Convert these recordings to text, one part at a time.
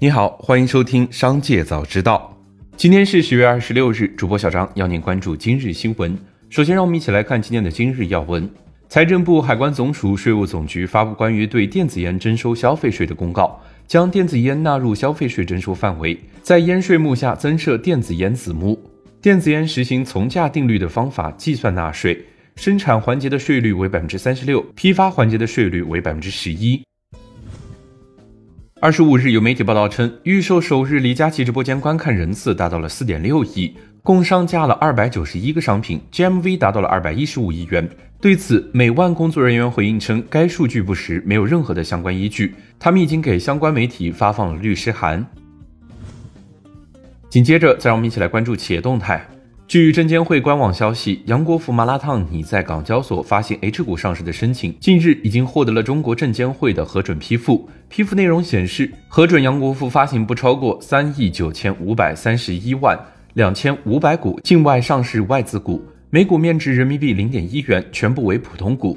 你好，欢迎收听《商界早知道》。今天是十月二十六日，主播小张要您关注今日新闻。首先，让我们一起来看今天的今日要闻。财政部、海关总署、税务总局发布关于对电子烟征收消费税的公告，将电子烟纳入消费税征收范围，在烟税目下增设电子烟子目。电子烟实行从价定律的方法计算纳税，生产环节的税率为百分之三十六，批发环节的税率为百分之十一。二十五日，有媒体报道称，预售首日李佳琦直播间观看人次达到了四点六亿，共上架了二百九十一个商品，GMV 达到了二百一十五亿元。对此，美万工作人员回应称，该数据不实，没有任何的相关依据。他们已经给相关媒体发放了律师函。紧接着，再让我们一起来关注企业动态。据证监会官网消息，杨国福麻辣烫拟在港交所发行 H 股上市的申请，近日已经获得了中国证监会的核准批复。批复内容显示，核准杨国福发行不超过三亿九千五百三十一万两千五百股境外上市外资股，每股面值人民币零点一元，全部为普通股。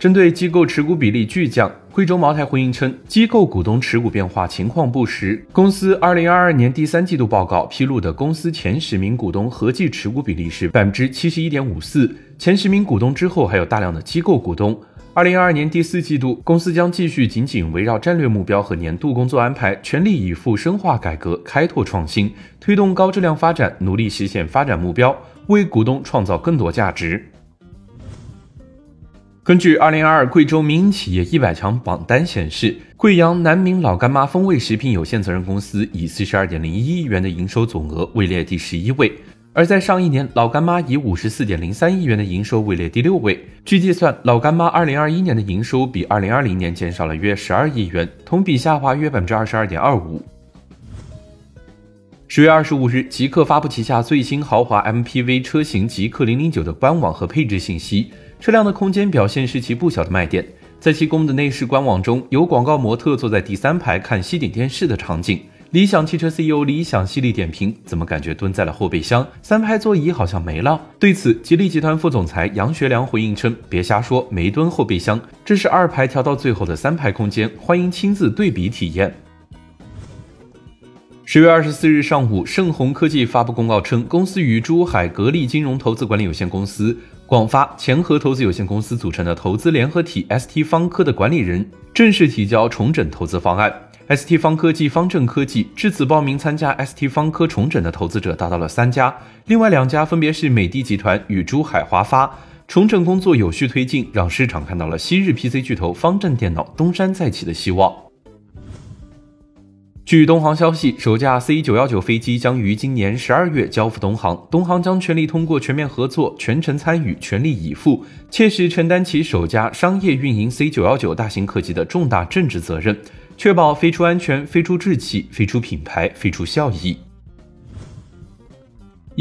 针对机构持股比例巨降，贵州茅台回应称，机构股东持股变化情况不实。公司二零二二年第三季度报告披露的公司前十名股东合计持股比例是百分之七十一点五四，前十名股东之后还有大量的机构股东。二零二二年第四季度，公司将继续紧紧围绕战略目标和年度工作安排，全力以赴深化改革、开拓创新，推动高质量发展，努力实现发展目标，为股东创造更多价值。根据二零二二贵州民营企业一百强榜单显示，贵阳南明老干妈风味食品有限责任公司以四十二点零一亿元的营收总额位列第十一位，而在上一年，老干妈以五十四点零三亿元的营收位列第六位。据计算，老干妈二零二一年的营收比二零二零年减少了约十二亿元，同比下滑约百分之二十二点二五。十月二十五日，极客发布旗下最新豪华 MPV 车型极客零零九的官网和配置信息。车辆的空间表现是其不小的卖点。在其公布的内饰官网中，有广告模特坐在第三排看吸顶电视的场景。理想汽车 CEO 李想犀利点评：怎么感觉蹲在了后备箱？三排座椅好像没了。对此，吉利集团副总裁杨学良回应称：别瞎说，没蹲后备箱，这是二排调到最后的三排空间，欢迎亲自对比体验。十月二十四日上午，盛虹科技发布公告称，公司与珠海格力金融投资管理有限公司。广发前河投资有限公司组成的投资联合体 ST 方科的管理人正式提交重整投资方案。ST 方科技方正科技至此报名参加 ST 方科重整的投资者达到了三家，另外两家分别是美的集团与珠海华发。重整工作有序推进，让市场看到了昔日 PC 巨头方正电脑东山再起的希望。据东航消息，首架 C 九幺九飞机将于今年十二月交付东航。东航将全力通过全面合作、全程参与、全力以赴，切实承担起首家商业运营 C 九幺九大型客机的重大政治责任，确保飞出安全、飞出志气、飞出品牌、飞出效益。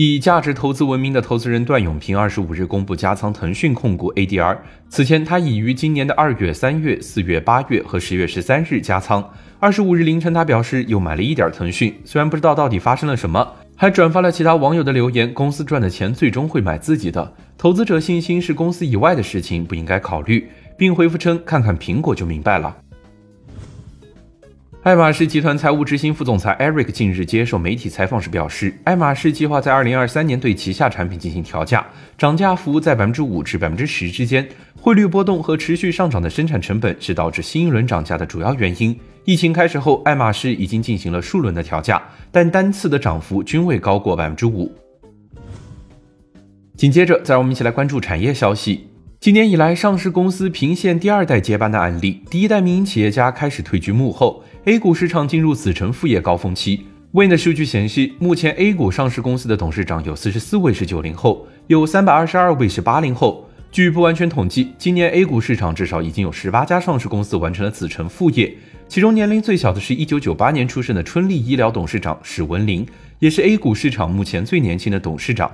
以价值投资闻名的投资人段永平二十五日公布加仓腾讯控股 ADR。此前，他已于今年的二月、三月、四月、八月和十月十三日加仓。二十五日凌晨，他表示又买了一点腾讯，虽然不知道到底发生了什么，还转发了其他网友的留言：公司赚的钱最终会买自己的。投资者信心是公司以外的事情，不应该考虑，并回复称：看看苹果就明白了。爱马仕集团财务执行副总裁 Eric 近日接受媒体采访时表示，爱马仕计划在二零二三年对旗下产品进行调价，涨价幅在百分之五至百分之十之间。汇率波动和持续上涨的生产成本是导致新一轮涨价的主要原因。疫情开始后，爱马仕已经进行了数轮的调价，但单次的涨幅均未高过百分之五。紧接着，再让我们一起来关注产业消息。今年以来，上市公司频现第二代接班的案例，第一代民营企业家开始退居幕后，A 股市场进入子承父业高峰期。Win 的数据显示，目前 A 股上市公司的董事长有四十四位是九零后，有三百二十二位是八零后。据不完全统计，今年 A 股市场至少已经有十八家上市公司完成了子承父业，其中年龄最小的是一九九八年出生的春丽医疗董事长史文林，也是 A 股市场目前最年轻的董事长。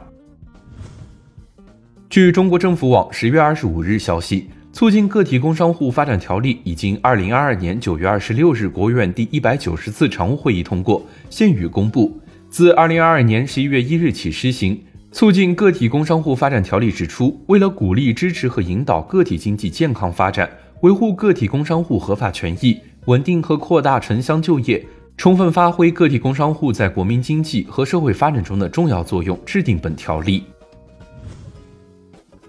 据中国政府网十月二十五日消息，促进个体工商户发展条例已经二零二二年九月二十六日国务院第一百九十次常务会议通过，现予公布，自二零二二年十一月一日起施行。促进个体工商户发展条例指出，为了鼓励支持和引导个体经济健康发展，维护个体工商户合法权益，稳定和扩大城乡就业，充分发挥个体工商户在国民经济和社会发展中的重要作用，制定本条例。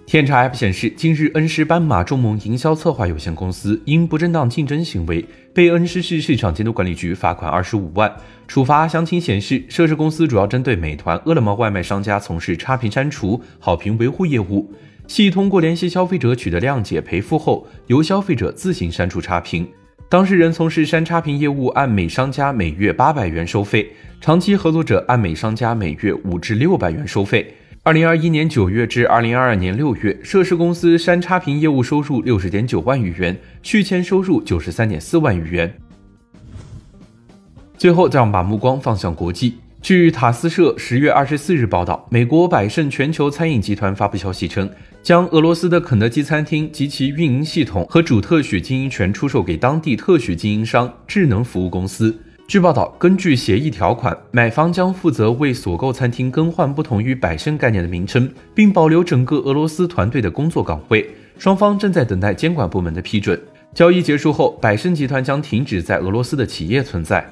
天查 App 显示，近日恩施斑马众盟营销策划有限公司因不正当竞争行为，被恩施市市场监督管理局罚款二十五万。处罚详情显示，涉事公司主要针对美团、饿了么外卖商家从事差评删除、好评维护业务，系通过联系消费者取得谅解赔付后，由消费者自行删除差评。当事人从事删差评业务，按每商家每月八百元收费；长期合作者按每商家每月五至六百元收费。二零二一年九月至二零二二年六月，涉事公司删差评业务收入六十点九万余元，续签收入九十三点四万余元。最后，再让把目光放向国际。据塔斯社十月二十四日报道，美国百胜全球餐饮集团发布消息称，将俄罗斯的肯德基餐厅及其运营系统和主特许经营权出售给当地特许经营商智能服务公司。据报道，根据协议条款，买方将负责为所购餐厅更换不同于百胜概念的名称，并保留整个俄罗斯团队的工作岗位。双方正在等待监管部门的批准。交易结束后，百胜集团将停止在俄罗斯的企业存在。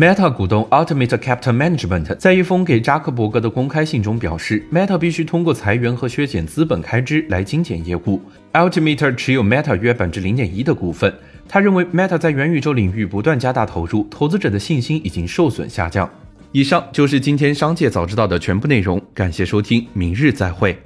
Meta 股东 Ultimate Capital Management 在一封给扎克伯格的公开信中表示，Meta 必须通过裁员和削减资本开支来精简业务。Ultimate 持有 Meta 约百分之零点一的股份。他认为 Meta 在元宇宙领域不断加大投入，投资者的信心已经受损下降。以上就是今天商界早知道的全部内容，感谢收听，明日再会。